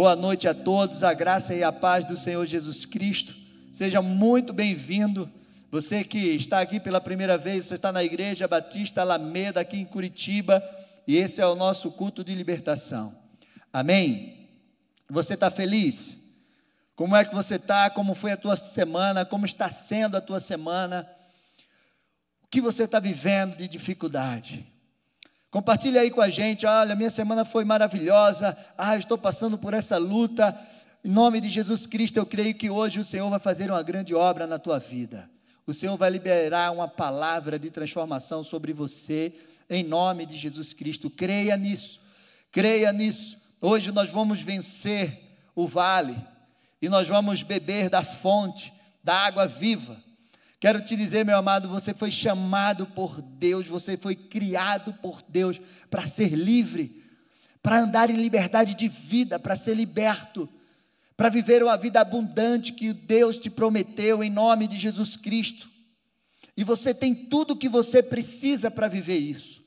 Boa noite a todos, a graça e a paz do Senhor Jesus Cristo. Seja muito bem-vindo. Você que está aqui pela primeira vez, você está na Igreja Batista Alameda, aqui em Curitiba, e esse é o nosso culto de libertação. Amém? Você está feliz? Como é que você está? Como foi a tua semana? Como está sendo a tua semana? O que você está vivendo de dificuldade? Compartilhe aí com a gente. Olha, minha semana foi maravilhosa. Ah, estou passando por essa luta. Em nome de Jesus Cristo, eu creio que hoje o Senhor vai fazer uma grande obra na tua vida. O Senhor vai liberar uma palavra de transformação sobre você, em nome de Jesus Cristo. Creia nisso, creia nisso. Hoje nós vamos vencer o vale e nós vamos beber da fonte, da água viva. Quero te dizer, meu amado, você foi chamado por Deus, você foi criado por Deus para ser livre, para andar em liberdade de vida, para ser liberto, para viver uma vida abundante que Deus te prometeu em nome de Jesus Cristo. E você tem tudo o que você precisa para viver isso.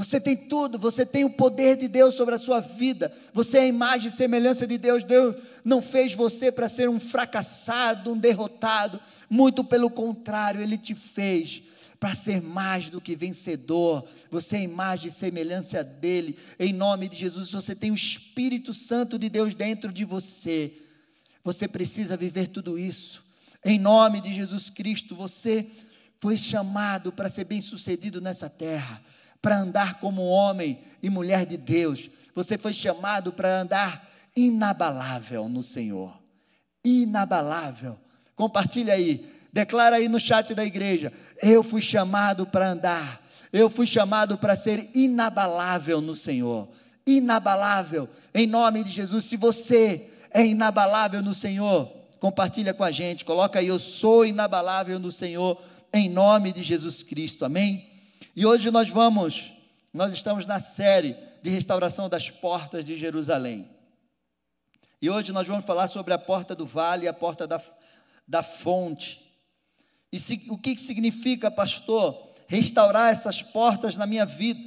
Você tem tudo, você tem o poder de Deus sobre a sua vida. Você é a imagem e semelhança de Deus. Deus não fez você para ser um fracassado, um derrotado. Muito pelo contrário, Ele te fez para ser mais do que vencedor. Você é imagem e semelhança dele. Em nome de Jesus, você tem o Espírito Santo de Deus dentro de você. Você precisa viver tudo isso. Em nome de Jesus Cristo, você foi chamado para ser bem-sucedido nessa terra para andar como homem e mulher de Deus. Você foi chamado para andar inabalável no Senhor. Inabalável. Compartilha aí. Declara aí no chat da igreja. Eu fui chamado para andar. Eu fui chamado para ser inabalável no Senhor. Inabalável. Em nome de Jesus. Se você é inabalável no Senhor, compartilha com a gente. Coloca aí. Eu sou inabalável no Senhor. Em nome de Jesus Cristo. Amém? E hoje nós vamos, nós estamos na série de restauração das portas de Jerusalém. E hoje nós vamos falar sobre a porta do vale e a porta da, da fonte. E se, o que significa, pastor, restaurar essas portas na minha vida?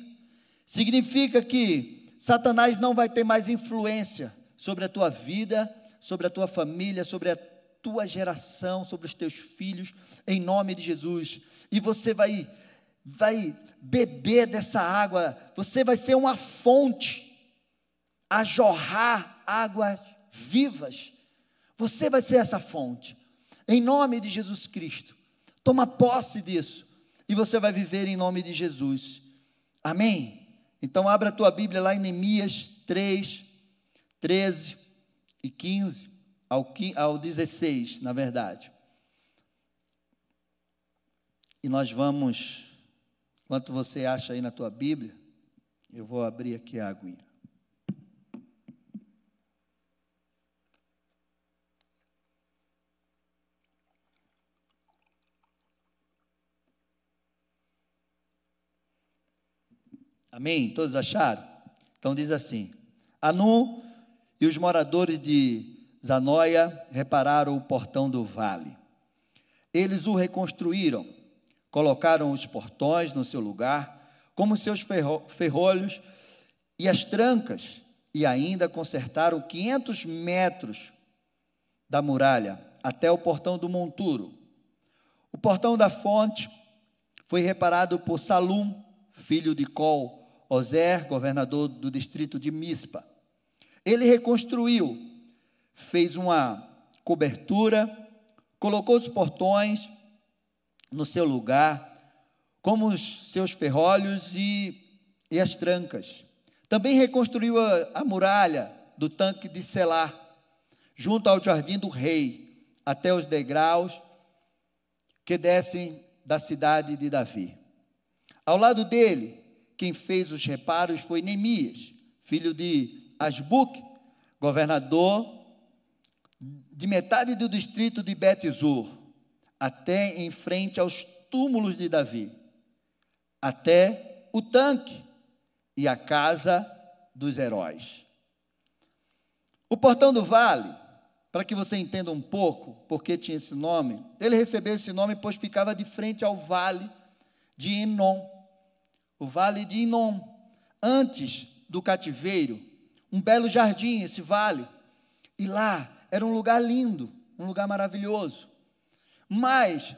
Significa que Satanás não vai ter mais influência sobre a tua vida, sobre a tua família, sobre a tua geração, sobre os teus filhos, em nome de Jesus. E você vai vai beber dessa água, você vai ser uma fonte a jorrar águas vivas. Você vai ser essa fonte. Em nome de Jesus Cristo. Toma posse disso e você vai viver em nome de Jesus. Amém. Então abra a tua Bíblia lá em Neemias 3, 13 e 15 ao, ao 16, na verdade. E nós vamos Enquanto você acha aí na tua Bíblia, eu vou abrir aqui a aguinha. Amém? Todos acharam? Então diz assim: Anu e os moradores de Zanóia repararam o portão do vale. Eles o reconstruíram colocaram os portões no seu lugar, como seus ferrolhos e as trancas, e ainda consertaram 500 metros da muralha até o portão do monturo. O portão da fonte foi reparado por Salum, filho de Col, Ozer, governador do distrito de Mispa. Ele reconstruiu, fez uma cobertura, colocou os portões no seu lugar, como os seus ferrolhos e, e as trancas. Também reconstruiu a, a muralha do tanque de Selá, junto ao jardim do rei, até os degraus que descem da cidade de Davi. Ao lado dele, quem fez os reparos foi Neemias, filho de Asbuque, governador de metade do distrito de Bet-Zur até em frente aos túmulos de Davi, até o tanque e a casa dos heróis. O portão do vale, para que você entenda um pouco por que tinha esse nome, ele recebeu esse nome pois ficava de frente ao vale de Enom. O vale de Enom, antes do cativeiro, um belo jardim, esse vale, E lá era um lugar lindo, um lugar maravilhoso. Mas,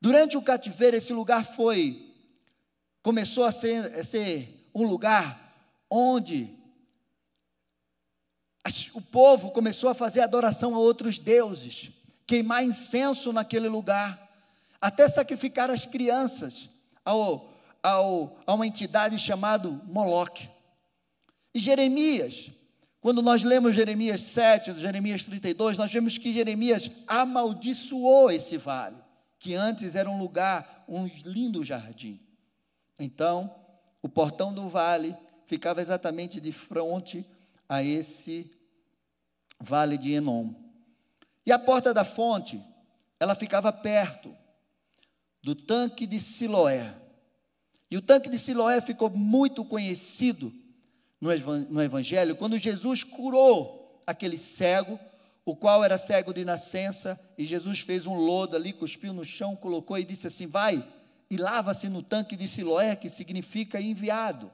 durante o cativeiro, esse lugar foi, começou a ser, a ser um lugar onde o povo começou a fazer adoração a outros deuses, queimar incenso naquele lugar, até sacrificar as crianças ao, ao, a uma entidade chamada Moloque. E Jeremias, quando nós lemos Jeremias 7, Jeremias 32, nós vemos que Jeremias amaldiçoou esse vale, que antes era um lugar, um lindo jardim. Então, o portão do vale ficava exatamente de frente a esse vale de Enom. E a porta da fonte, ela ficava perto do tanque de Siloé. E o tanque de Siloé ficou muito conhecido no Evangelho quando Jesus curou aquele cego, o qual era cego de nascença, e Jesus fez um lodo ali, cuspiu no chão, colocou e disse assim: Vai e lava-se no tanque de Siloé, que significa enviado.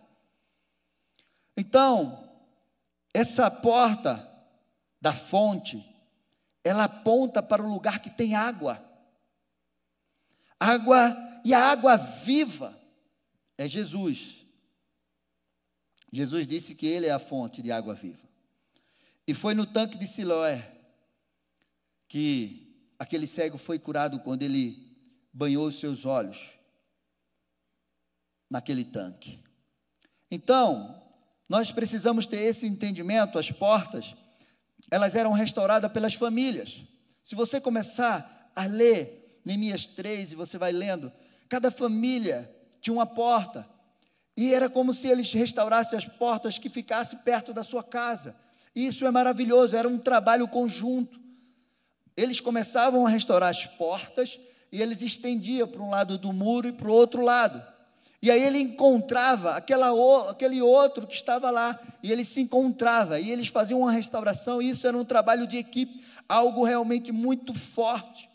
Então, essa porta da fonte, ela aponta para o lugar que tem água. Água, e a água viva é Jesus. Jesus disse que ele é a fonte de água viva. E foi no tanque de Siloé que aquele cego foi curado quando ele banhou os seus olhos naquele tanque. Então, nós precisamos ter esse entendimento, as portas elas eram restauradas pelas famílias. Se você começar a ler Neemias 3 e você vai lendo, cada família tinha uma porta. E era como se eles restaurassem as portas que ficassem perto da sua casa. Isso é maravilhoso, era um trabalho conjunto. Eles começavam a restaurar as portas e eles estendiam para um lado do muro e para o outro lado. E aí ele encontrava aquela, aquele outro que estava lá, e ele se encontrava, e eles faziam uma restauração, e isso era um trabalho de equipe, algo realmente muito forte,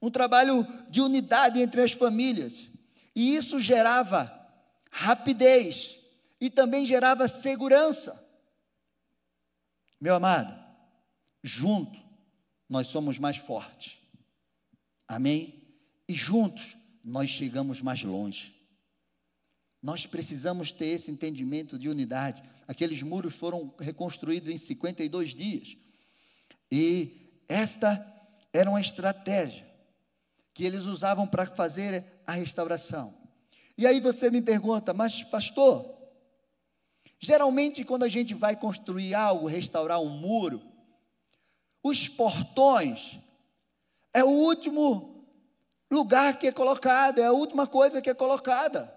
um trabalho de unidade entre as famílias, e isso gerava rapidez, e também gerava segurança. Meu amado, junto nós somos mais fortes, amém? E juntos nós chegamos mais longe. Nós precisamos ter esse entendimento de unidade. Aqueles muros foram reconstruídos em 52 dias. E esta era uma estratégia que eles usavam para fazer a restauração. E aí você me pergunta, mas pastor, geralmente quando a gente vai construir algo, restaurar um muro, os portões é o último lugar que é colocado, é a última coisa que é colocada.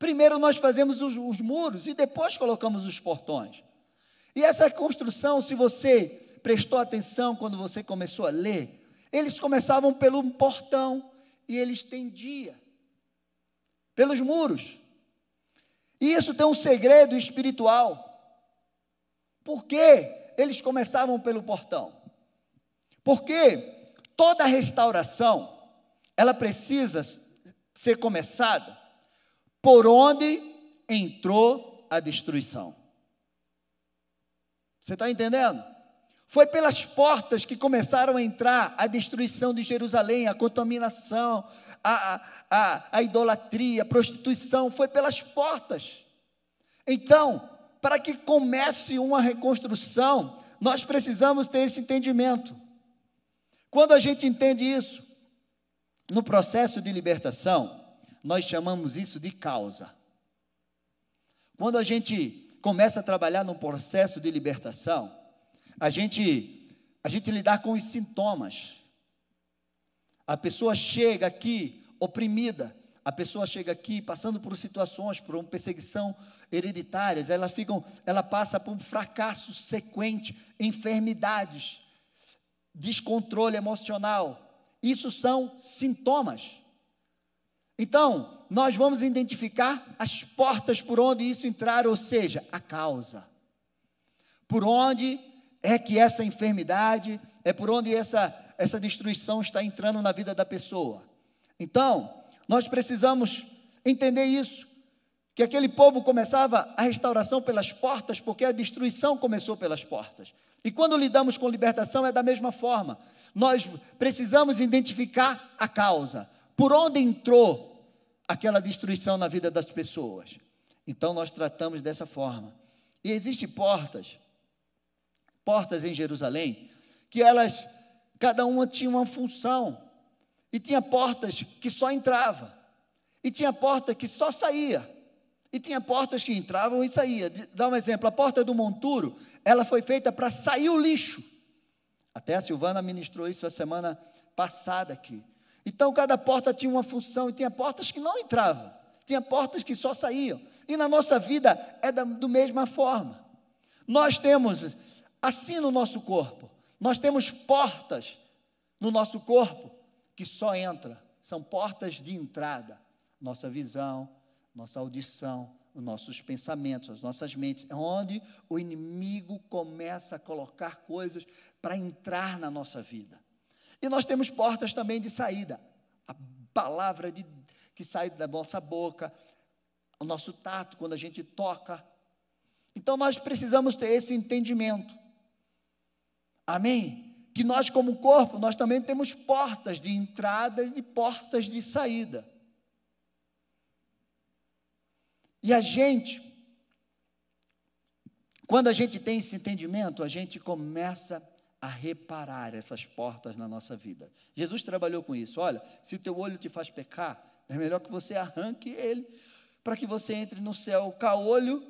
Primeiro nós fazemos os, os muros e depois colocamos os portões. E essa construção, se você prestou atenção quando você começou a ler, eles começavam pelo portão e ele estendia pelos muros. E isso tem um segredo espiritual. Por que eles começavam pelo portão? Porque toda restauração, ela precisa ser começada por onde entrou a destruição. Você está entendendo? Foi pelas portas que começaram a entrar a destruição de Jerusalém, a contaminação, a, a, a, idolatria, a prostituição. Foi pelas portas. Então, para que comece uma reconstrução, nós precisamos ter esse entendimento. Quando a gente entende isso, no processo de libertação, nós chamamos isso de causa. Quando a gente começa a trabalhar no processo de libertação, a gente a gente lidar com os sintomas. A pessoa chega aqui oprimida, a pessoa chega aqui passando por situações, por uma perseguição hereditárias, ela fica, ela passa por um fracasso sequente, enfermidades, descontrole emocional. Isso são sintomas. Então, nós vamos identificar as portas por onde isso entrar, ou seja, a causa. Por onde é que essa enfermidade, é por onde essa, essa destruição está entrando na vida da pessoa. Então, nós precisamos entender isso. que aquele povo começava a restauração pelas portas, porque a destruição começou pelas portas. E quando lidamos com libertação é da mesma forma. Nós precisamos identificar a causa, por onde entrou aquela destruição na vida das pessoas. Então nós tratamos dessa forma. E existem portas, portas em Jerusalém, que elas, cada uma tinha uma função. E tinha portas que só entrava. E tinha porta que só saía. E tinha portas que entravam e saíam. Dá um exemplo: a porta do monturo, ela foi feita para sair o lixo. Até a Silvana ministrou isso a semana passada aqui. Então, cada porta tinha uma função e tinha portas que não entravam, tinha portas que só saíam. E na nossa vida é da do mesma forma. Nós temos, assim no nosso corpo, nós temos portas no nosso corpo que só entram, são portas de entrada. Nossa visão, nossa audição, os nossos pensamentos, as nossas mentes, é onde o inimigo começa a colocar coisas para entrar na nossa vida. E nós temos portas também de saída. A palavra de, que sai da nossa boca, o nosso tato, quando a gente toca. Então nós precisamos ter esse entendimento. Amém? Que nós, como corpo, nós também temos portas de entrada e portas de saída. E a gente, quando a gente tem esse entendimento, a gente começa a reparar essas portas na nossa vida. Jesus trabalhou com isso. Olha, se o teu olho te faz pecar, é melhor que você arranque ele para que você entre no céu caolho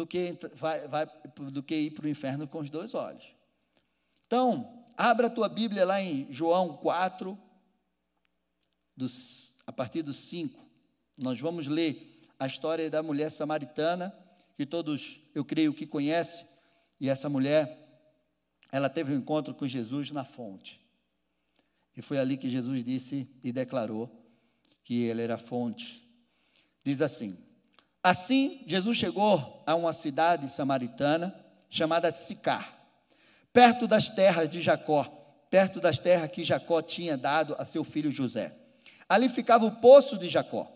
do que, vai, vai, do que ir para o inferno com os dois olhos. Então, abra a tua Bíblia lá em João 4, dos, a partir do 5. Nós vamos ler a história da mulher samaritana, que todos, eu creio, que conhecem, e essa mulher, ela teve um encontro com Jesus na fonte. E foi ali que Jesus disse e declarou que ele era a fonte. Diz assim: Assim, Jesus chegou a uma cidade samaritana chamada Sicar, perto das terras de Jacó, perto das terras que Jacó tinha dado a seu filho José. Ali ficava o poço de Jacó.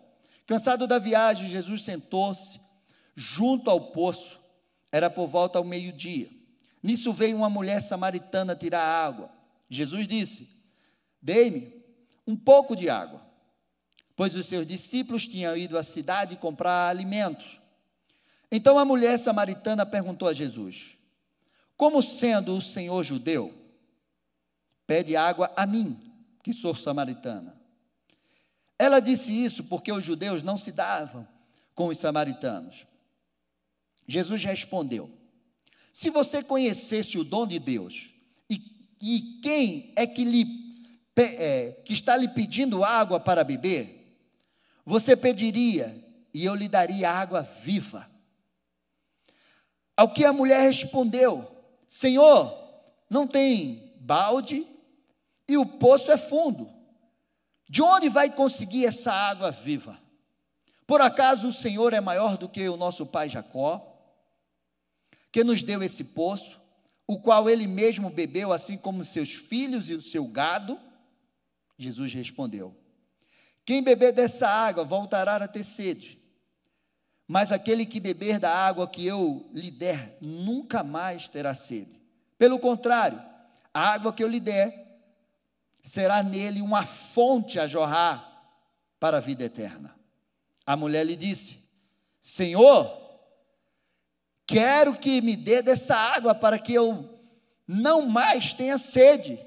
Cansado da viagem, Jesus sentou-se junto ao poço. Era por volta ao meio-dia. Nisso veio uma mulher samaritana tirar água. Jesus disse: Dei-me um pouco de água, pois os seus discípulos tinham ido à cidade comprar alimentos. Então a mulher samaritana perguntou a Jesus: Como sendo o Senhor judeu, pede água a mim, que sou samaritana? Ela disse isso porque os judeus não se davam com os samaritanos. Jesus respondeu: Se você conhecesse o dom de Deus e, e quem é que, lhe, é, que está lhe pedindo água para beber, você pediria e eu lhe daria água viva. Ao que a mulher respondeu: Senhor, não tem balde e o poço é fundo. De onde vai conseguir essa água viva? Por acaso o Senhor é maior do que o nosso pai Jacó, que nos deu esse poço, o qual ele mesmo bebeu, assim como seus filhos e o seu gado? Jesus respondeu: Quem beber dessa água voltará a ter sede, mas aquele que beber da água que eu lhe der nunca mais terá sede. Pelo contrário, a água que eu lhe der será nele uma fonte a jorrar para a vida eterna. A mulher lhe disse: Senhor, quero que me dê dessa água para que eu não mais tenha sede,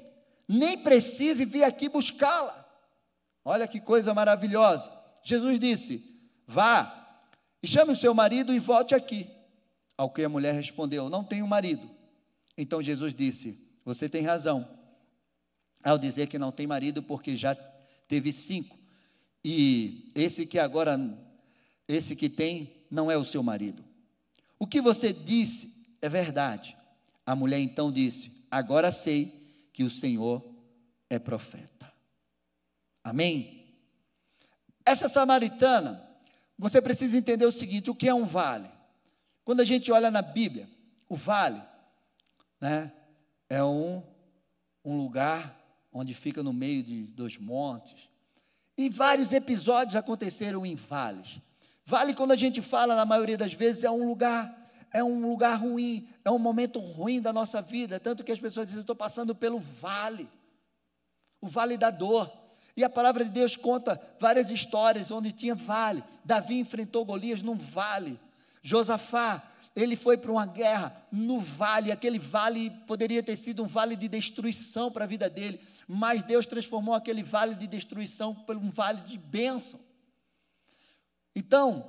nem precise vir aqui buscá-la. Olha que coisa maravilhosa. Jesus disse: Vá e chame o seu marido e volte aqui. Ao que a mulher respondeu: Não tenho marido. Então Jesus disse: Você tem razão ao dizer que não tem marido porque já teve cinco. E esse que agora, esse que tem, não é o seu marido. O que você disse é verdade. A mulher então disse: Agora sei que o Senhor é profeta. Amém? Essa samaritana, você precisa entender o seguinte: o que é um vale? Quando a gente olha na Bíblia, o vale né, é um, um lugar onde fica no meio de dois montes. E vários episódios aconteceram em vales. Vale, quando a gente fala, na maioria das vezes, é um lugar é um lugar ruim, é um momento ruim da nossa vida, tanto que as pessoas dizem, estou passando pelo vale, o vale da dor. E a palavra de Deus conta várias histórias onde tinha vale. Davi enfrentou Golias num vale. Josafá, ele foi para uma guerra no vale. Aquele vale poderia ter sido um vale de destruição para a vida dele, mas Deus transformou aquele vale de destruição por um vale de bênção. Então,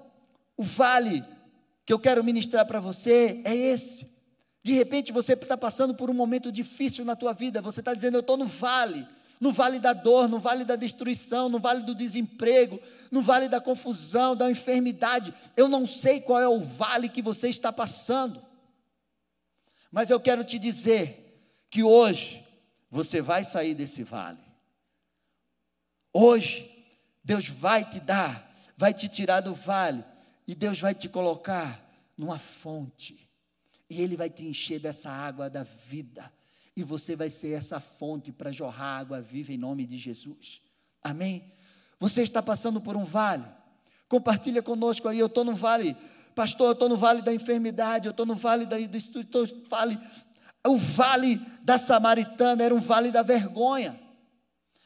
o vale que eu quero ministrar para você é esse. De repente você está passando por um momento difícil na tua vida, você está dizendo, eu estou no vale, no vale da dor, no vale da destruição, no vale do desemprego, no vale da confusão, da enfermidade. Eu não sei qual é o vale que você está passando, mas eu quero te dizer que hoje você vai sair desse vale. Hoje, Deus vai te dar, vai te tirar do vale, e Deus vai te colocar numa fonte, e Ele vai te encher dessa água da vida e você vai ser essa fonte para jorrar água viva em nome de Jesus. Amém? Você está passando por um vale? Compartilha conosco aí, eu estou no vale, pastor, eu estou no vale da enfermidade, eu estou no vale da estou, vale, o vale da Samaritana era um vale da vergonha,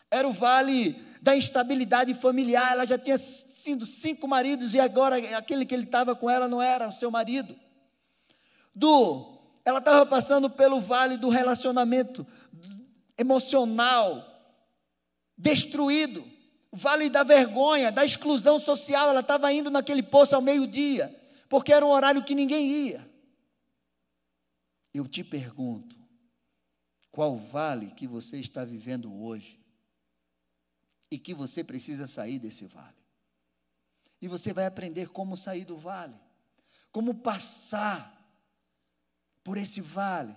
era o vale da instabilidade familiar, ela já tinha sido cinco maridos e agora aquele que ele estava com ela não era o seu marido. Do ela estava passando pelo vale do relacionamento emocional, destruído, vale da vergonha, da exclusão social. Ela estava indo naquele poço ao meio-dia, porque era um horário que ninguém ia. Eu te pergunto, qual vale que você está vivendo hoje e que você precisa sair desse vale? E você vai aprender como sair do vale, como passar por esse vale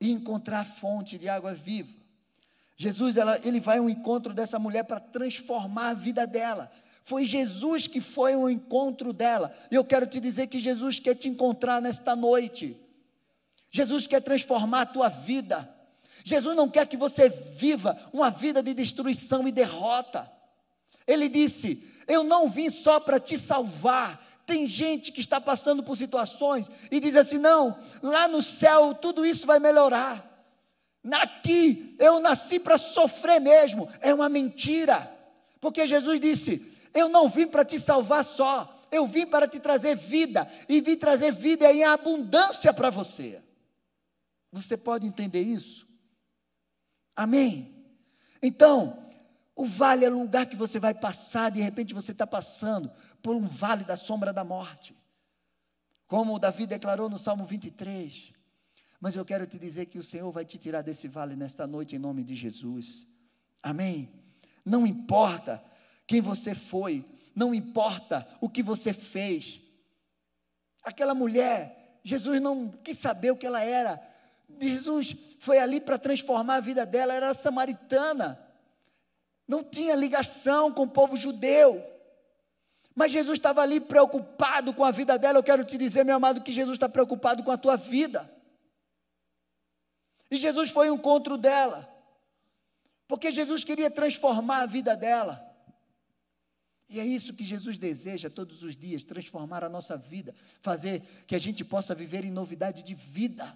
e encontrar fonte de água viva. Jesus, ela, ele vai ao encontro dessa mulher para transformar a vida dela. Foi Jesus que foi ao encontro dela. E eu quero te dizer que Jesus quer te encontrar nesta noite. Jesus quer transformar a tua vida. Jesus não quer que você viva uma vida de destruição e derrota. Ele disse: Eu não vim só para te salvar, tem gente que está passando por situações e diz assim: não, lá no céu tudo isso vai melhorar. Aqui eu nasci para sofrer mesmo. É uma mentira. Porque Jesus disse: Eu não vim para te salvar só, eu vim para te trazer vida, e vim trazer vida em abundância para você. Você pode entender isso? Amém? Então, o vale é o lugar que você vai passar, de repente você está passando por um vale da sombra da morte. Como Davi declarou no Salmo 23. Mas eu quero te dizer que o Senhor vai te tirar desse vale nesta noite, em nome de Jesus. Amém? Não importa quem você foi, não importa o que você fez. Aquela mulher, Jesus não quis saber o que ela era. Jesus foi ali para transformar a vida dela, era samaritana não tinha ligação com o povo judeu. Mas Jesus estava ali preocupado com a vida dela. Eu quero te dizer, meu amado, que Jesus está preocupado com a tua vida. E Jesus foi ao encontro dela, porque Jesus queria transformar a vida dela. E é isso que Jesus deseja todos os dias: transformar a nossa vida, fazer que a gente possa viver em novidade de vida.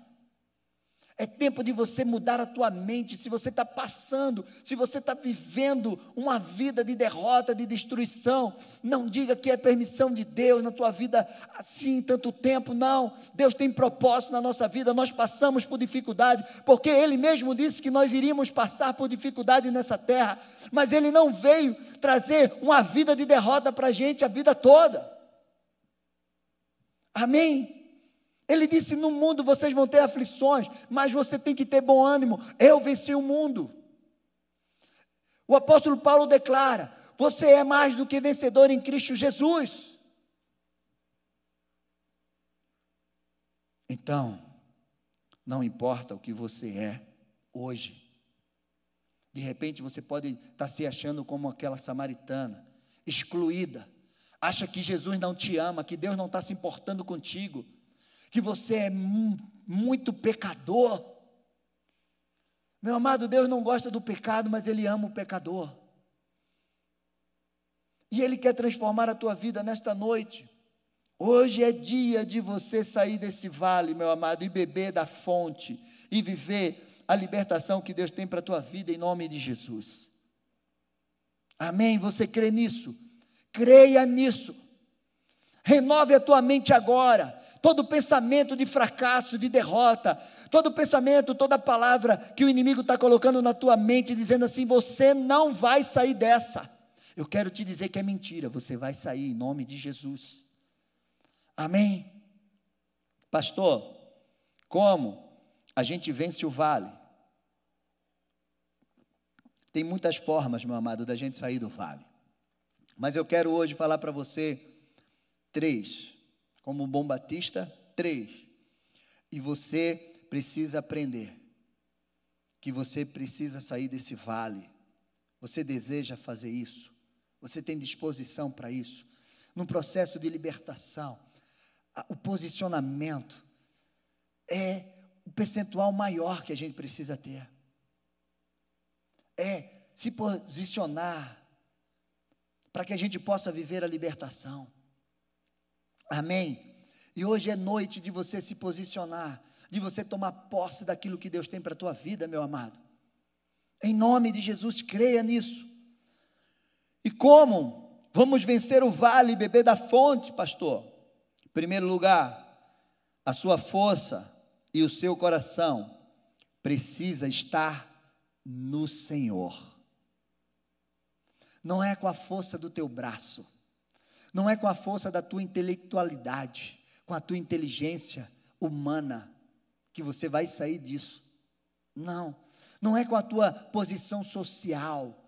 É tempo de você mudar a tua mente. Se você está passando, se você está vivendo uma vida de derrota, de destruição, não diga que é permissão de Deus na tua vida assim tanto tempo. Não. Deus tem propósito na nossa vida. Nós passamos por dificuldade, porque Ele mesmo disse que nós iríamos passar por dificuldade nessa terra. Mas Ele não veio trazer uma vida de derrota para a gente a vida toda. Amém? Ele disse: No mundo vocês vão ter aflições, mas você tem que ter bom ânimo. Eu venci o mundo. O apóstolo Paulo declara: Você é mais do que vencedor em Cristo Jesus. Então, não importa o que você é hoje. De repente você pode estar se achando como aquela samaritana, excluída. Acha que Jesus não te ama, que Deus não está se importando contigo que você é muito pecador. Meu amado, Deus não gosta do pecado, mas Ele ama o pecador. E Ele quer transformar a tua vida nesta noite. Hoje é dia de você sair desse vale, meu amado, e beber da fonte e viver a libertação que Deus tem para a tua vida em nome de Jesus. Amém? Você crê nisso? Creia nisso. Renove a tua mente agora. Todo pensamento de fracasso, de derrota, todo pensamento, toda palavra que o inimigo está colocando na tua mente, dizendo assim: você não vai sair dessa. Eu quero te dizer que é mentira, você vai sair em nome de Jesus. Amém? Pastor, como a gente vence o vale? Tem muitas formas, meu amado, da gente sair do vale. Mas eu quero hoje falar para você três. Como bom batista, três. E você precisa aprender que você precisa sair desse vale. Você deseja fazer isso? Você tem disposição para isso? Num processo de libertação, o posicionamento é o percentual maior que a gente precisa ter. É se posicionar para que a gente possa viver a libertação. Amém? E hoje é noite de você se posicionar, de você tomar posse daquilo que Deus tem para a tua vida, meu amado. Em nome de Jesus, creia nisso. E como vamos vencer o vale e beber da fonte, pastor? Em primeiro lugar, a sua força e o seu coração precisa estar no Senhor. Não é com a força do teu braço, não é com a força da tua intelectualidade, com a tua inteligência humana que você vai sair disso. Não, não é com a tua posição social,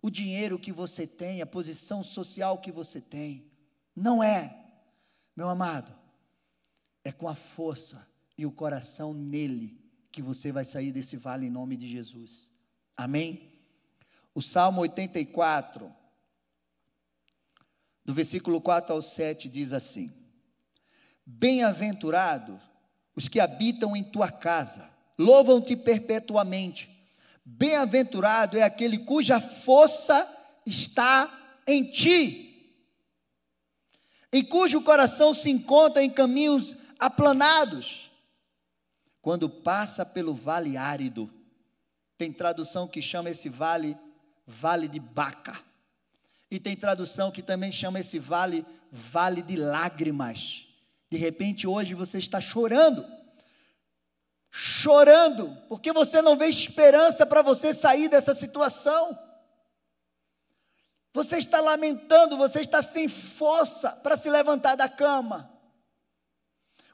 o dinheiro que você tem, a posição social que você tem. Não é, meu amado, é com a força e o coração nele que você vai sair desse vale em nome de Jesus. Amém? O Salmo 84, do versículo 4 ao 7, diz assim: Bem-aventurados os que habitam em tua casa, louvam-te perpetuamente. Bem-aventurado é aquele cuja força está em ti, em cujo coração se encontra em caminhos aplanados. Quando passa pelo vale árido, tem tradução que chama esse vale vale de Baca. E tem tradução que também chama esse vale vale de lágrimas. De repente hoje você está chorando chorando, porque você não vê esperança para você sair dessa situação. Você está lamentando, você está sem força para se levantar da cama.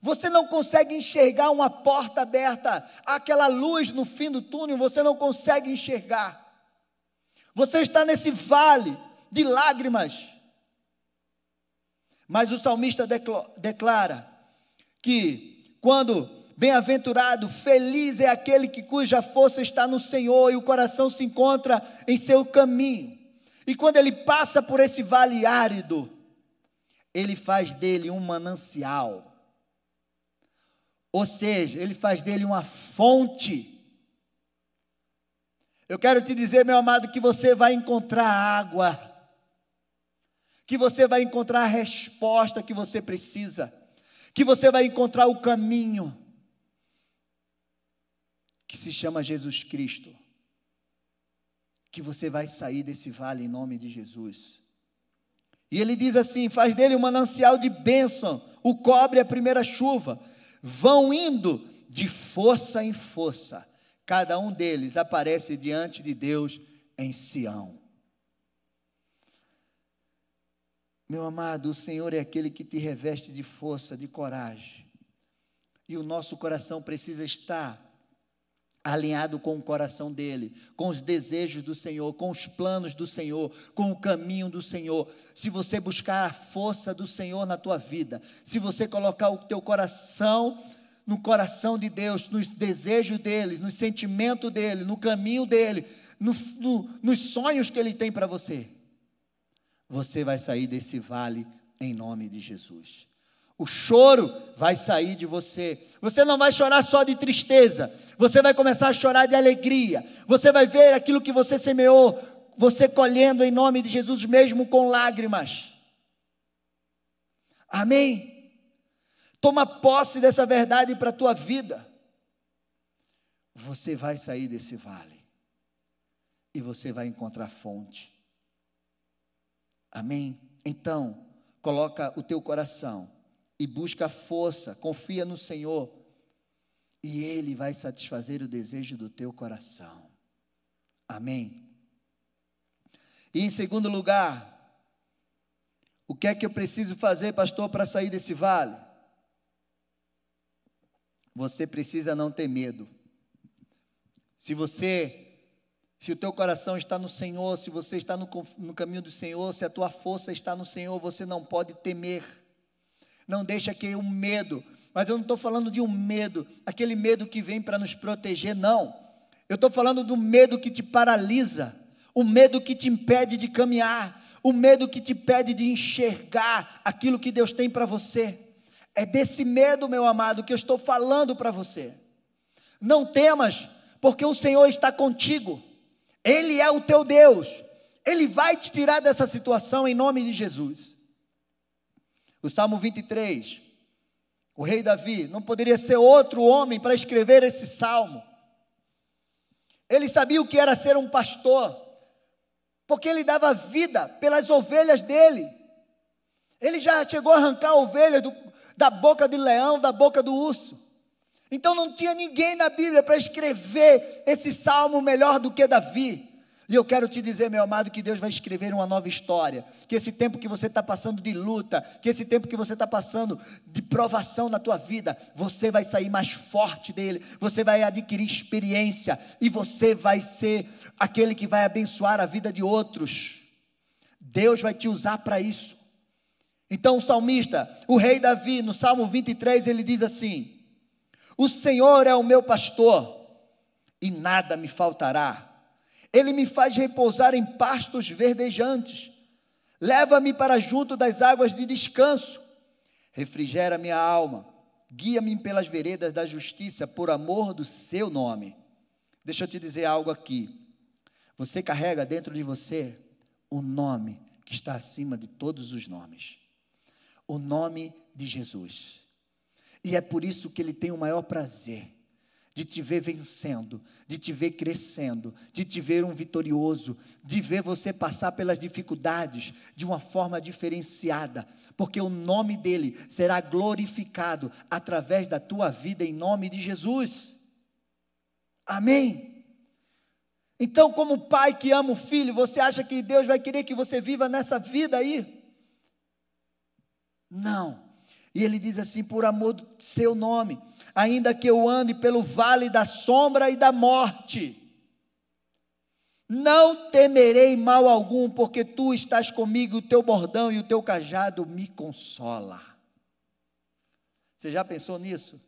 Você não consegue enxergar uma porta aberta, aquela luz no fim do túnel, você não consegue enxergar. Você está nesse vale de lágrimas. Mas o salmista declara que quando Bem-aventurado, feliz é aquele que cuja força está no Senhor e o coração se encontra em seu caminho. E quando ele passa por esse vale árido, ele faz dele um manancial. Ou seja, ele faz dele uma fonte. Eu quero te dizer, meu amado, que você vai encontrar água, que você vai encontrar a resposta que você precisa, que você vai encontrar o caminho que se chama Jesus Cristo, que você vai sair desse vale em nome de Jesus. E ele diz assim: faz dele um manancial de bênção, o cobre a primeira chuva, vão indo de força em força, cada um deles aparece diante de Deus em Sião. Meu amado, o Senhor é aquele que te reveste de força, de coragem. E o nosso coração precisa estar alinhado com o coração dele, com os desejos do Senhor, com os planos do Senhor, com o caminho do Senhor. Se você buscar a força do Senhor na tua vida, se você colocar o teu coração no coração de Deus, nos desejos dele, no sentimento dele, no caminho dele, no, no, nos sonhos que ele tem para você, você vai sair desse vale em nome de Jesus. O choro vai sair de você. Você não vai chorar só de tristeza. Você vai começar a chorar de alegria. Você vai ver aquilo que você semeou você colhendo em nome de Jesus, mesmo com lágrimas. Amém? Toma posse dessa verdade para a tua vida. Você vai sair desse vale e você vai encontrar fonte. Amém? Então, coloca o teu coração e busca força, confia no Senhor, e Ele vai satisfazer o desejo do teu coração. Amém? E em segundo lugar, o que é que eu preciso fazer, pastor, para sair desse vale? Você precisa não ter medo. Se você se o teu coração está no Senhor, se você está no, no, caminho do Senhor, se a tua força está no Senhor, você não pode temer. Não deixa que o medo, mas eu não estou falando de um medo, aquele medo que vem para nos proteger, não. Eu estou falando do medo que te paralisa, o medo que te impede de caminhar, o medo que te impede de enxergar aquilo que Deus tem para você. É desse medo, meu amado, que eu estou falando para você. Não temas, porque o Senhor está contigo. Ele é o teu Deus. Ele vai te tirar dessa situação em nome de Jesus. O Salmo 23, o rei Davi, não poderia ser outro homem para escrever esse salmo. Ele sabia o que era ser um pastor, porque ele dava vida pelas ovelhas dele. Ele já chegou a arrancar ovelhas do, da boca do leão, da boca do urso. Então não tinha ninguém na Bíblia para escrever esse salmo melhor do que Davi. E eu quero te dizer, meu amado, que Deus vai escrever uma nova história. Que esse tempo que você está passando de luta, que esse tempo que você está passando de provação na tua vida, você vai sair mais forte dele, você vai adquirir experiência e você vai ser aquele que vai abençoar a vida de outros. Deus vai te usar para isso. Então o salmista, o rei Davi, no Salmo 23, ele diz assim: o Senhor é o meu pastor e nada me faltará. Ele me faz repousar em pastos verdejantes. Leva-me para junto das águas de descanso. Refrigera minha alma. Guia-me pelas veredas da justiça por amor do seu nome. Deixa eu te dizer algo aqui. Você carrega dentro de você o nome que está acima de todos os nomes. O nome de Jesus. E é por isso que ele tem o maior prazer de te ver vencendo, de te ver crescendo, de te ver um vitorioso, de ver você passar pelas dificuldades de uma forma diferenciada, porque o nome dele será glorificado através da tua vida em nome de Jesus. Amém. Então, como pai que ama o filho, você acha que Deus vai querer que você viva nessa vida aí? Não. E ele diz assim: por amor do seu nome, ainda que eu ande pelo vale da sombra e da morte, não temerei mal algum, porque tu estás comigo, o teu bordão e o teu cajado me consola. Você já pensou nisso?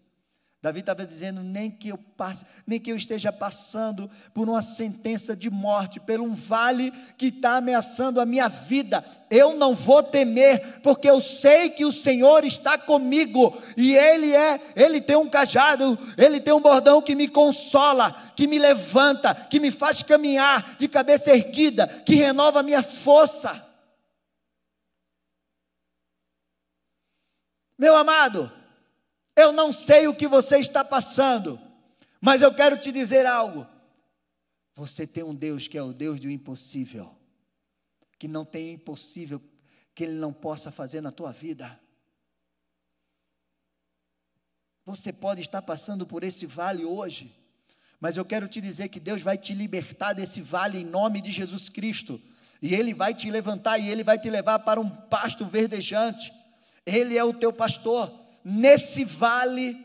Davi estava dizendo: nem que eu passe, nem que eu esteja passando por uma sentença de morte, por um vale que está ameaçando a minha vida, eu não vou temer, porque eu sei que o Senhor está comigo, e Ele é, Ele tem um cajado, Ele tem um bordão que me consola, que me levanta, que me faz caminhar de cabeça erguida, que renova a minha força. Meu amado, eu não sei o que você está passando, mas eu quero te dizer algo. Você tem um Deus que é o Deus do impossível, que não tem impossível que Ele não possa fazer na tua vida. Você pode estar passando por esse vale hoje, mas eu quero te dizer que Deus vai te libertar desse vale em nome de Jesus Cristo, e Ele vai te levantar e Ele vai te levar para um pasto verdejante. Ele é o teu pastor nesse vale,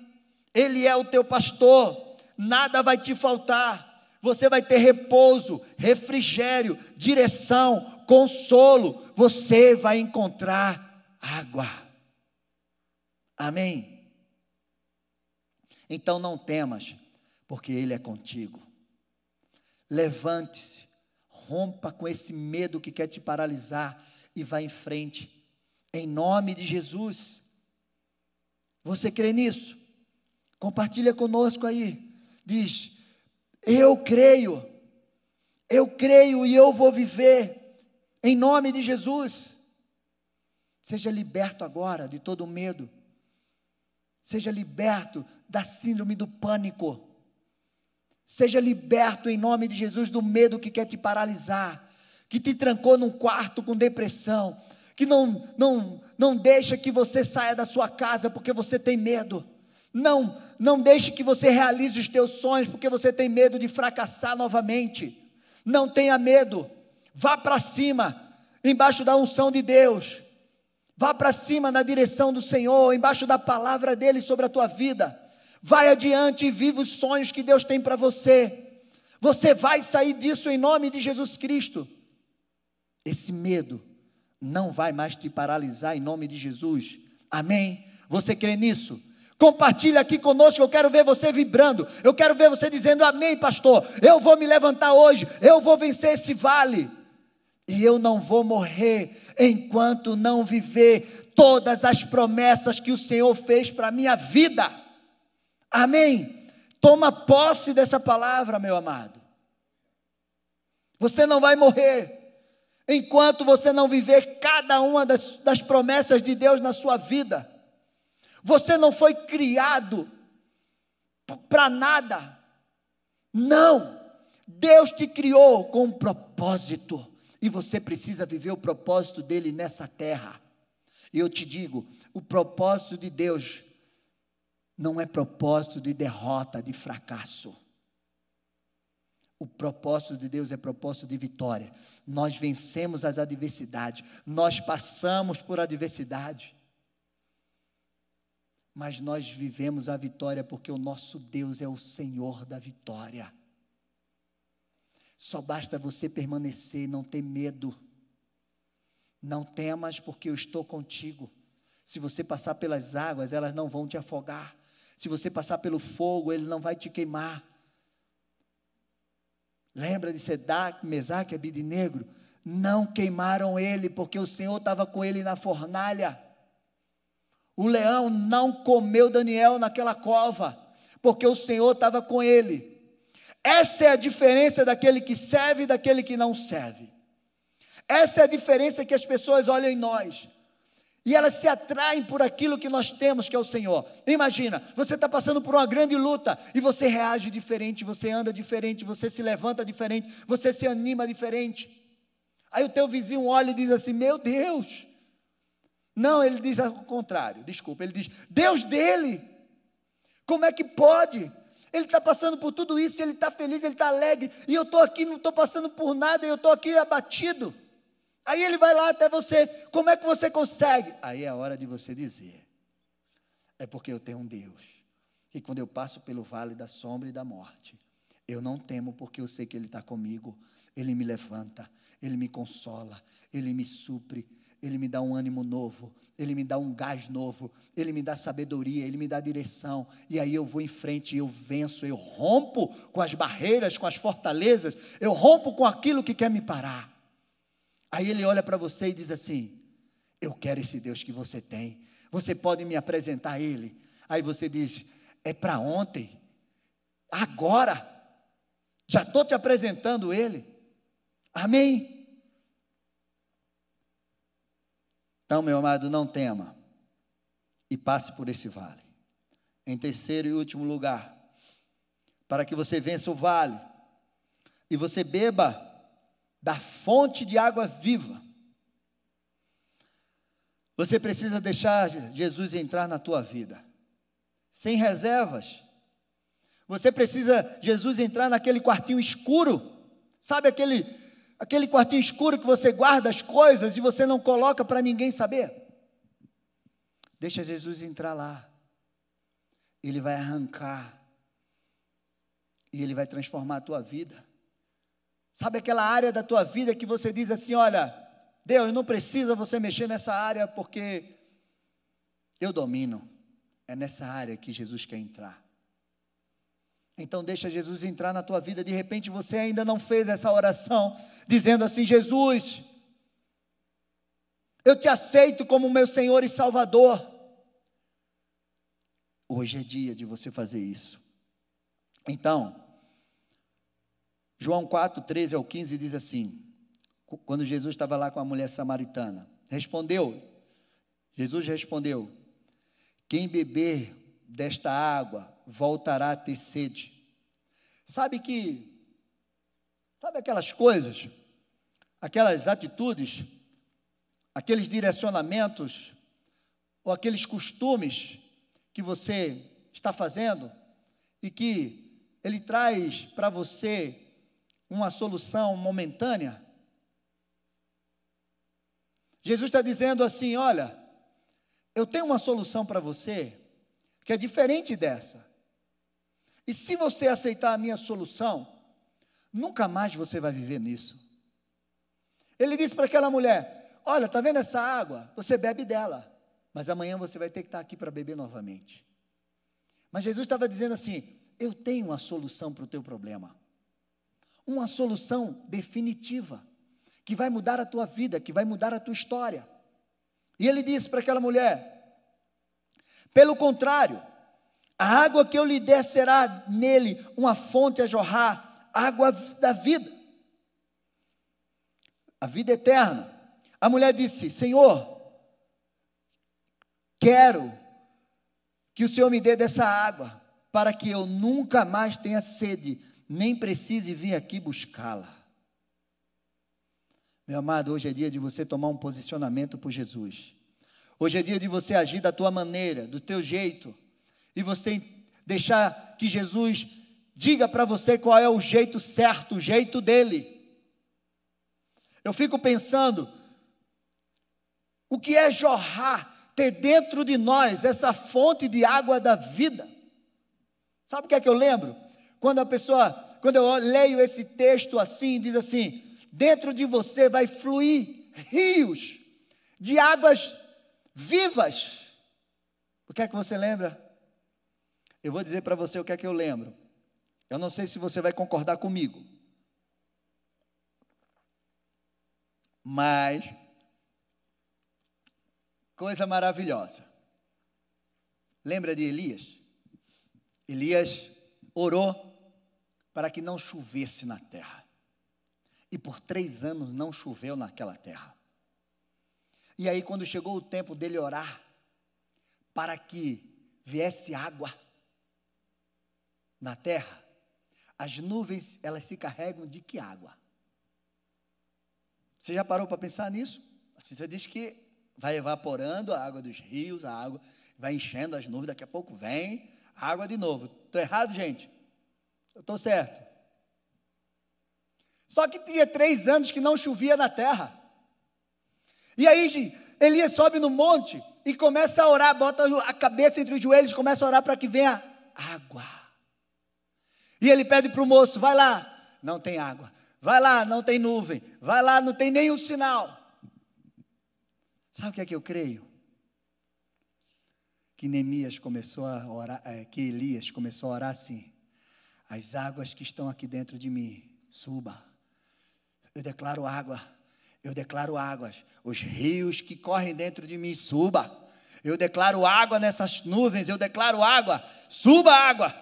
Ele é o teu pastor, nada vai te faltar. Você vai ter repouso, refrigério, direção, consolo. Você vai encontrar água. Amém? Então não temas, porque Ele é contigo. Levante-se, rompa com esse medo que quer te paralisar e vá em frente. Em nome de Jesus. Você crê nisso? Compartilha conosco aí. Diz: Eu creio. Eu creio e eu vou viver, em nome de Jesus. Seja liberto agora de todo medo. Seja liberto da síndrome do pânico. Seja liberto em nome de Jesus do medo que quer te paralisar, que te trancou num quarto com depressão, que não não não deixa que você saia da sua casa porque você tem medo. Não, não deixe que você realize os teus sonhos porque você tem medo de fracassar novamente. Não tenha medo. Vá para cima, embaixo da unção de Deus. Vá para cima na direção do Senhor, embaixo da palavra dele sobre a tua vida. Vai adiante e viva os sonhos que Deus tem para você. Você vai sair disso em nome de Jesus Cristo. Esse medo não vai mais te paralisar em nome de Jesus. Amém? Você crê nisso? Compartilha aqui conosco, eu quero ver você vibrando. Eu quero ver você dizendo: Amém, pastor. Eu vou me levantar hoje, eu vou vencer esse vale. E eu não vou morrer enquanto não viver todas as promessas que o Senhor fez para a minha vida. Amém. Toma posse dessa palavra, meu amado. Você não vai morrer enquanto você não viver cada uma das, das promessas de Deus na sua vida. Você não foi criado para nada. Não. Deus te criou com um propósito. E você precisa viver o propósito dele nessa terra. E eu te digo: o propósito de Deus não é propósito de derrota, de fracasso. O propósito de Deus é propósito de vitória. Nós vencemos as adversidades, nós passamos por adversidade mas nós vivemos a vitória porque o nosso Deus é o Senhor da vitória. Só basta você permanecer, não ter medo. Não temas, porque eu estou contigo. Se você passar pelas águas, elas não vão te afogar. Se você passar pelo fogo, ele não vai te queimar. Lembra de Sedac, Mesaque Abidinegro? Não queimaram ele, porque o Senhor estava com ele na fornalha. O leão não comeu Daniel naquela cova, porque o Senhor estava com ele. Essa é a diferença daquele que serve e daquele que não serve. Essa é a diferença que as pessoas olham em nós. E elas se atraem por aquilo que nós temos, que é o Senhor. Imagina, você está passando por uma grande luta e você reage diferente, você anda diferente, você se levanta diferente, você se anima diferente. Aí o teu vizinho olha e diz assim: Meu Deus, não, ele diz ao contrário, desculpa, ele diz: Deus dele, como é que pode? Ele está passando por tudo isso, ele está feliz, ele está alegre, e eu estou aqui, não estou passando por nada, eu estou aqui abatido. Aí ele vai lá até você, como é que você consegue? Aí é a hora de você dizer: é porque eu tenho um Deus, que quando eu passo pelo vale da sombra e da morte, eu não temo, porque eu sei que Ele está comigo, Ele me levanta, Ele me consola, Ele me supre, ele me dá um ânimo novo, Ele me dá um gás novo, Ele me dá sabedoria, Ele me dá direção, e aí eu vou em frente, eu venço, eu rompo com as barreiras, com as fortalezas, eu rompo com aquilo que quer me parar. Aí Ele olha para você e diz assim: Eu quero esse Deus que você tem, você pode me apresentar a Ele. Aí você diz: É para ontem, agora, já estou te apresentando Ele. Amém? Então, meu amado, não tema e passe por esse vale. Em terceiro e último lugar, para que você vença o vale e você beba da fonte de água viva. Você precisa deixar Jesus entrar na tua vida, sem reservas. Você precisa Jesus entrar naquele quartinho escuro, sabe aquele aquele quartinho escuro que você guarda as coisas e você não coloca para ninguém saber. Deixa Jesus entrar lá. Ele vai arrancar. E ele vai transformar a tua vida. Sabe aquela área da tua vida que você diz assim: olha, Deus, não precisa você mexer nessa área porque eu domino. É nessa área que Jesus quer entrar. Então deixa Jesus entrar na tua vida. De repente você ainda não fez essa oração, dizendo assim: Jesus, eu te aceito como meu Senhor e Salvador. Hoje é dia de você fazer isso. Então, João 4, 13 ao 15 diz assim: quando Jesus estava lá com a mulher samaritana, respondeu, Jesus respondeu: Quem beber desta água voltará a ter sede. Sabe que, sabe aquelas coisas, aquelas atitudes, aqueles direcionamentos, ou aqueles costumes que você está fazendo e que ele traz para você uma solução momentânea? Jesus está dizendo assim: olha, eu tenho uma solução para você que é diferente dessa. E se você aceitar a minha solução, nunca mais você vai viver nisso. Ele disse para aquela mulher: Olha, está vendo essa água? Você bebe dela, mas amanhã você vai ter que estar aqui para beber novamente. Mas Jesus estava dizendo assim: Eu tenho uma solução para o teu problema, uma solução definitiva que vai mudar a tua vida, que vai mudar a tua história. E ele disse para aquela mulher: pelo contrário, a água que eu lhe der será nele uma fonte a jorrar, água da vida, a vida eterna. A mulher disse: Senhor, quero que o Senhor me dê dessa água, para que eu nunca mais tenha sede, nem precise vir aqui buscá-la. Meu amado, hoje é dia de você tomar um posicionamento por Jesus. Hoje é dia de você agir da tua maneira, do teu jeito, e você deixar que Jesus diga para você qual é o jeito certo, o jeito dele. Eu fico pensando, o que é jorrar, ter dentro de nós essa fonte de água da vida? Sabe o que é que eu lembro? Quando a pessoa, quando eu leio esse texto assim, diz assim: dentro de você vai fluir rios de águas vivas. O que é que você lembra? Eu vou dizer para você o que é que eu lembro. Eu não sei se você vai concordar comigo. Mas, coisa maravilhosa. Lembra de Elias? Elias orou para que não chovesse na terra. E por três anos não choveu naquela terra. E aí, quando chegou o tempo dele orar, para que viesse água na terra, as nuvens, elas se carregam de que água? Você já parou para pensar nisso? Assim, você diz que vai evaporando a água dos rios, a água vai enchendo as nuvens, daqui a pouco vem água de novo. Estou errado, gente? Eu estou certo. Só que tinha três anos que não chovia na terra. E aí Elias sobe no monte e começa a orar, bota a cabeça entre os joelhos, começa a orar para que venha água. E ele pede para o moço: vai lá, não tem água. Vai lá, não tem nuvem. Vai lá, não tem nenhum sinal. Sabe o que é que eu creio? Que Neemias começou a orar, é, que Elias começou a orar assim: as águas que estão aqui dentro de mim, suba eu declaro água. Eu declaro águas. Os rios que correm dentro de mim, suba. Eu declaro água nessas nuvens. Eu declaro água. Suba água.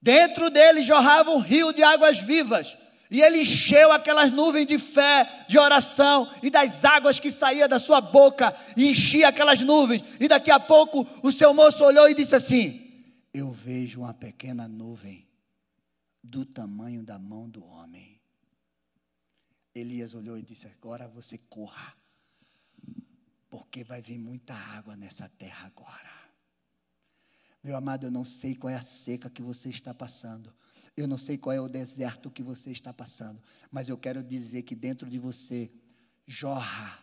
Dentro dele jorrava um rio de águas vivas. E ele encheu aquelas nuvens de fé, de oração e das águas que saía da sua boca e enchia aquelas nuvens. E daqui a pouco o seu moço olhou e disse assim: Eu vejo uma pequena nuvem do tamanho da mão do homem. Elias olhou e disse: Agora você corra, porque vai vir muita água nessa terra agora. Meu amado, eu não sei qual é a seca que você está passando. Eu não sei qual é o deserto que você está passando, mas eu quero dizer que dentro de você jorra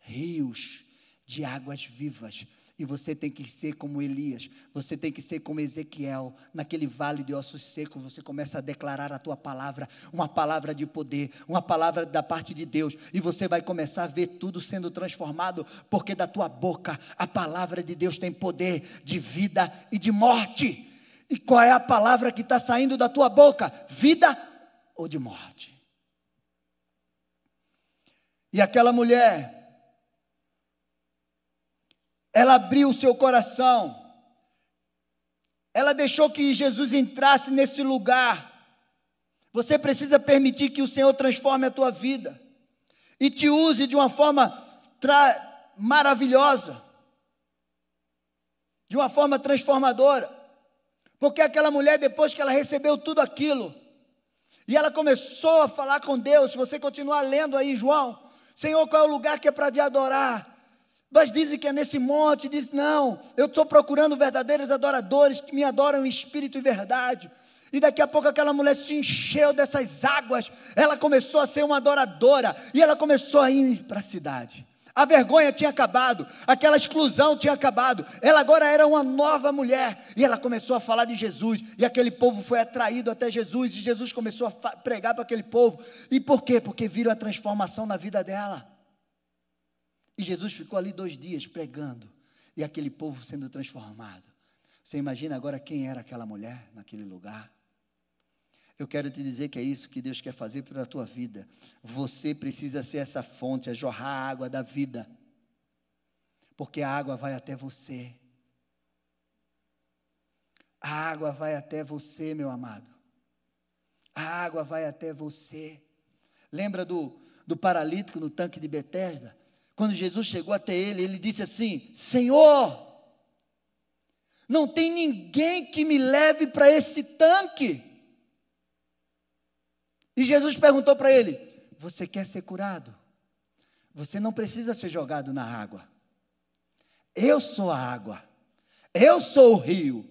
rios de águas vivas e você tem que ser como Elias, você tem que ser como Ezequiel, naquele vale de ossos secos, você começa a declarar a tua palavra, uma palavra de poder, uma palavra da parte de Deus, e você vai começar a ver tudo sendo transformado, porque da tua boca a palavra de Deus tem poder de vida e de morte. E qual é a palavra que está saindo da tua boca? Vida ou de morte? E aquela mulher, ela abriu o seu coração, ela deixou que Jesus entrasse nesse lugar, Você precisa permitir que o Senhor transforme a tua vida e te use de uma forma maravilhosa, de uma forma transformadora. Porque aquela mulher, depois que ela recebeu tudo aquilo, e ela começou a falar com Deus, se você continuar lendo aí, João, Senhor, qual é o lugar que é para te adorar? Mas dizem que é nesse monte, diz, não, eu estou procurando verdadeiros adoradores que me adoram em espírito e verdade. E daqui a pouco aquela mulher se encheu dessas águas, ela começou a ser uma adoradora, e ela começou a ir para a cidade. A vergonha tinha acabado, aquela exclusão tinha acabado. Ela agora era uma nova mulher e ela começou a falar de Jesus. E aquele povo foi atraído até Jesus e Jesus começou a pregar para aquele povo. E por quê? Porque viram a transformação na vida dela. E Jesus ficou ali dois dias pregando e aquele povo sendo transformado. Você imagina agora quem era aquela mulher naquele lugar? Eu quero te dizer que é isso que Deus quer fazer para a tua vida. Você precisa ser essa fonte, a jorrar a água da vida. Porque a água vai até você. A água vai até você, meu amado. A água vai até você. Lembra do, do paralítico no tanque de Betesda? Quando Jesus chegou até ele, ele disse assim: Senhor, não tem ninguém que me leve para esse tanque. E Jesus perguntou para ele: Você quer ser curado? Você não precisa ser jogado na água. Eu sou a água. Eu sou o rio.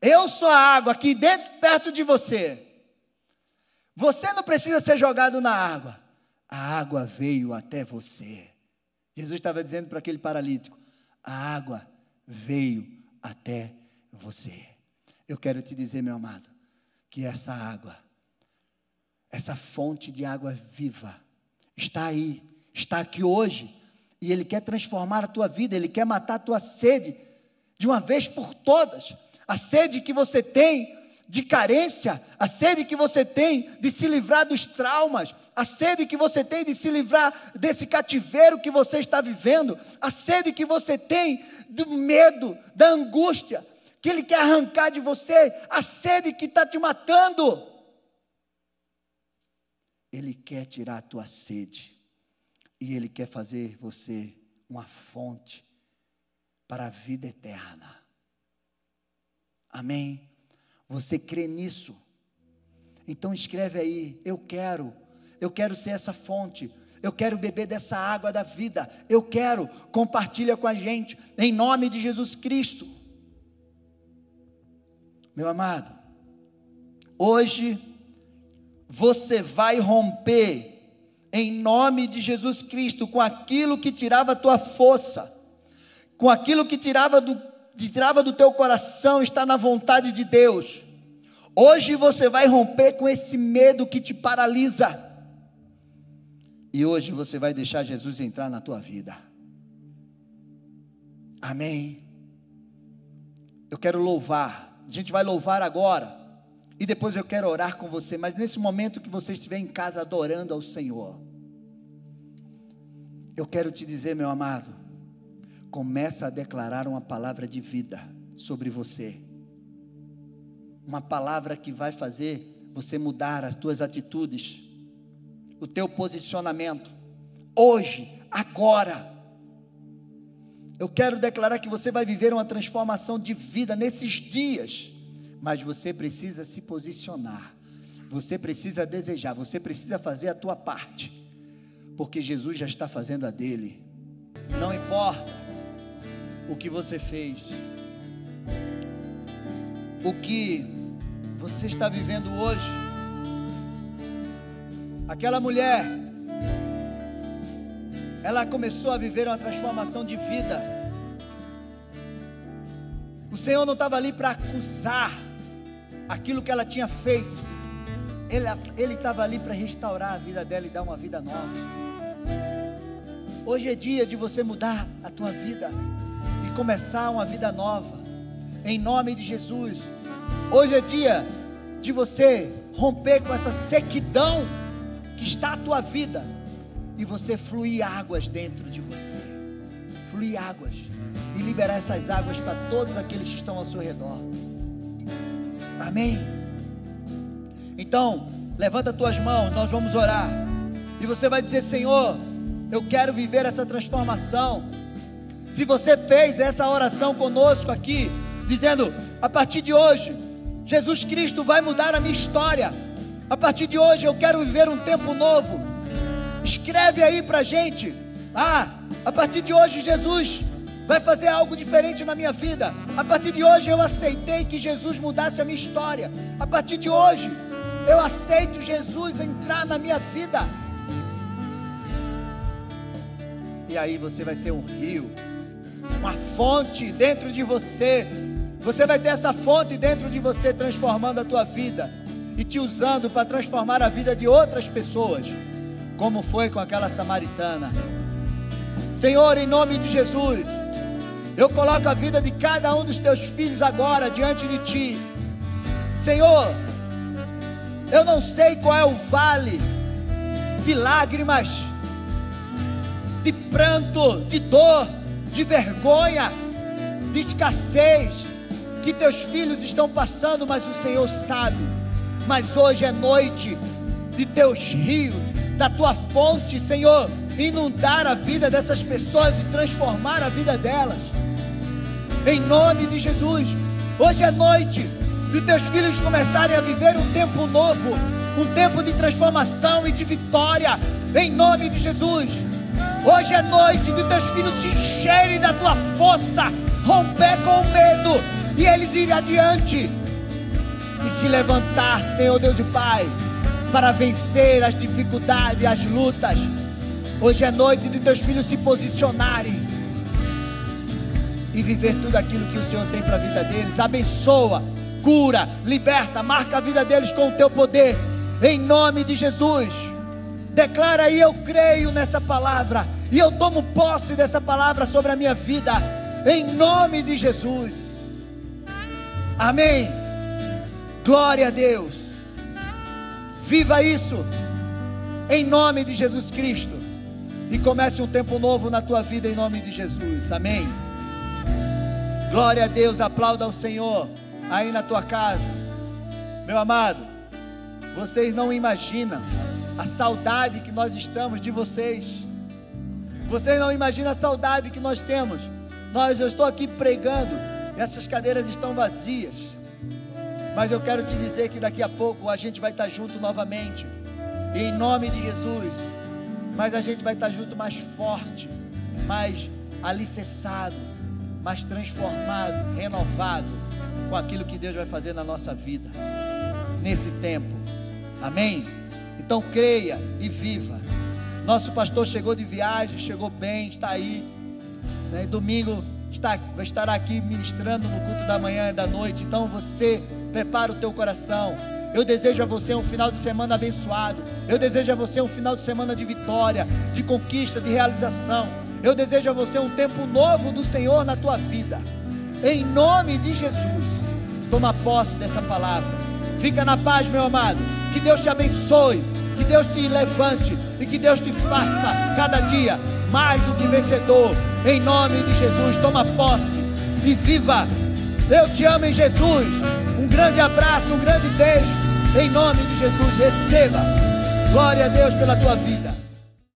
Eu sou a água aqui dentro, perto de você. Você não precisa ser jogado na água. A água veio até você. Jesus estava dizendo para aquele paralítico: A água veio até você. Eu quero te dizer, meu amado, que essa água essa fonte de água viva está aí, está aqui hoje, e Ele quer transformar a tua vida, Ele quer matar a tua sede de uma vez por todas. A sede que você tem de carência, a sede que você tem de se livrar dos traumas, a sede que você tem de se livrar desse cativeiro que você está vivendo, a sede que você tem do medo, da angústia, que Ele quer arrancar de você, a sede que está te matando. Ele quer tirar a tua sede. E Ele quer fazer você uma fonte para a vida eterna. Amém? Você crê nisso? Então escreve aí, eu quero, eu quero ser essa fonte, eu quero beber dessa água da vida, eu quero, compartilha com a gente, em nome de Jesus Cristo. Meu amado, hoje você vai romper em nome de Jesus Cristo com aquilo que tirava a tua força, com aquilo que tirava do, tirava do teu coração, está na vontade de Deus. Hoje você vai romper com esse medo que te paralisa. E hoje você vai deixar Jesus entrar na tua vida. Amém. Eu quero louvar. A gente vai louvar agora. E depois eu quero orar com você, mas nesse momento que você estiver em casa adorando ao Senhor, eu quero te dizer, meu amado, começa a declarar uma palavra de vida sobre você. Uma palavra que vai fazer você mudar as tuas atitudes, o teu posicionamento. Hoje, agora. Eu quero declarar que você vai viver uma transformação de vida nesses dias mas você precisa se posicionar, você precisa desejar, você precisa fazer a tua parte, porque Jesus já está fazendo a dele. Não importa o que você fez, o que você está vivendo hoje. Aquela mulher, ela começou a viver uma transformação de vida. O Senhor não estava ali para acusar, aquilo que ela tinha feito, ele estava ali para restaurar a vida dela e dar uma vida nova. Hoje é dia de você mudar a tua vida começar uma vida nova, em nome de Jesus. Hoje é dia de você romper com essa sequidão que está a tua vida e você fluir águas dentro de você, fluir águas e liberar essas águas para todos aqueles que estão ao seu redor. Amém? Então, levanta tuas mãos, nós vamos orar. E você vai dizer: Senhor, eu quero viver essa transformação. Se você fez essa oração conosco aqui, dizendo: a partir de hoje, Jesus Cristo vai mudar a minha história. A partir de hoje eu quero viver um tempo novo. Escreve aí pra gente. Ah, a partir de hoje Jesus vai fazer algo diferente na minha vida. A partir de hoje eu aceitei que Jesus mudasse a minha história. A partir de hoje eu aceito Jesus entrar na minha vida. E aí você vai ser um rio, uma fonte dentro de você. Você vai ter essa fonte dentro de você transformando a tua vida e te usando para transformar a vida de outras pessoas, como foi com aquela samaritana. Senhor, em nome de Jesus, eu coloco a vida de cada um dos teus filhos agora diante de ti. Senhor, eu não sei qual é o vale de lágrimas, de pranto, de dor, de vergonha, de escassez que teus filhos estão passando, mas o Senhor sabe. Mas hoje é noite de teus rios, da tua fonte, Senhor, inundar a vida dessas pessoas e transformar a vida delas em nome de Jesus. Hoje é noite de teus filhos começarem a viver um tempo novo, um tempo de transformação e de vitória, em nome de Jesus. Hoje é noite de teus filhos se encherem da tua força, romper com o medo e eles irem adiante e se levantar, Senhor Deus e Pai, para vencer as dificuldades, as lutas. Hoje é noite de teus filhos se posicionarem e viver tudo aquilo que o Senhor tem para a vida deles. Abençoa, cura, liberta, marca a vida deles com o teu poder, em nome de Jesus. Declara aí: Eu creio nessa palavra, e eu tomo posse dessa palavra sobre a minha vida, em nome de Jesus. Amém. Glória a Deus. Viva isso, em nome de Jesus Cristo. E comece um tempo novo na tua vida, em nome de Jesus. Amém. Glória a Deus, aplauda ao Senhor aí na tua casa. Meu amado, vocês não imaginam a saudade que nós estamos de vocês. Vocês não imaginam a saudade que nós temos. Nós, eu estou aqui pregando, essas cadeiras estão vazias. Mas eu quero te dizer que daqui a pouco a gente vai estar junto novamente. Em nome de Jesus. Mas a gente vai estar junto mais forte, mais alicerçado mas transformado, renovado com aquilo que Deus vai fazer na nossa vida, nesse tempo. Amém? Então creia e viva. Nosso pastor chegou de viagem, chegou bem, está aí. Né? Domingo está, vai estar aqui ministrando no culto da manhã e da noite. Então você prepara o teu coração. Eu desejo a você um final de semana abençoado. Eu desejo a você um final de semana de vitória, de conquista, de realização. Eu desejo a você um tempo novo do Senhor na tua vida. Em nome de Jesus. Toma posse dessa palavra. Fica na paz, meu amado. Que Deus te abençoe. Que Deus te levante. E que Deus te faça cada dia mais do que vencedor. Em nome de Jesus. Toma posse. E viva. Eu te amo em Jesus. Um grande abraço, um grande beijo. Em nome de Jesus. Receba. Glória a Deus pela tua vida.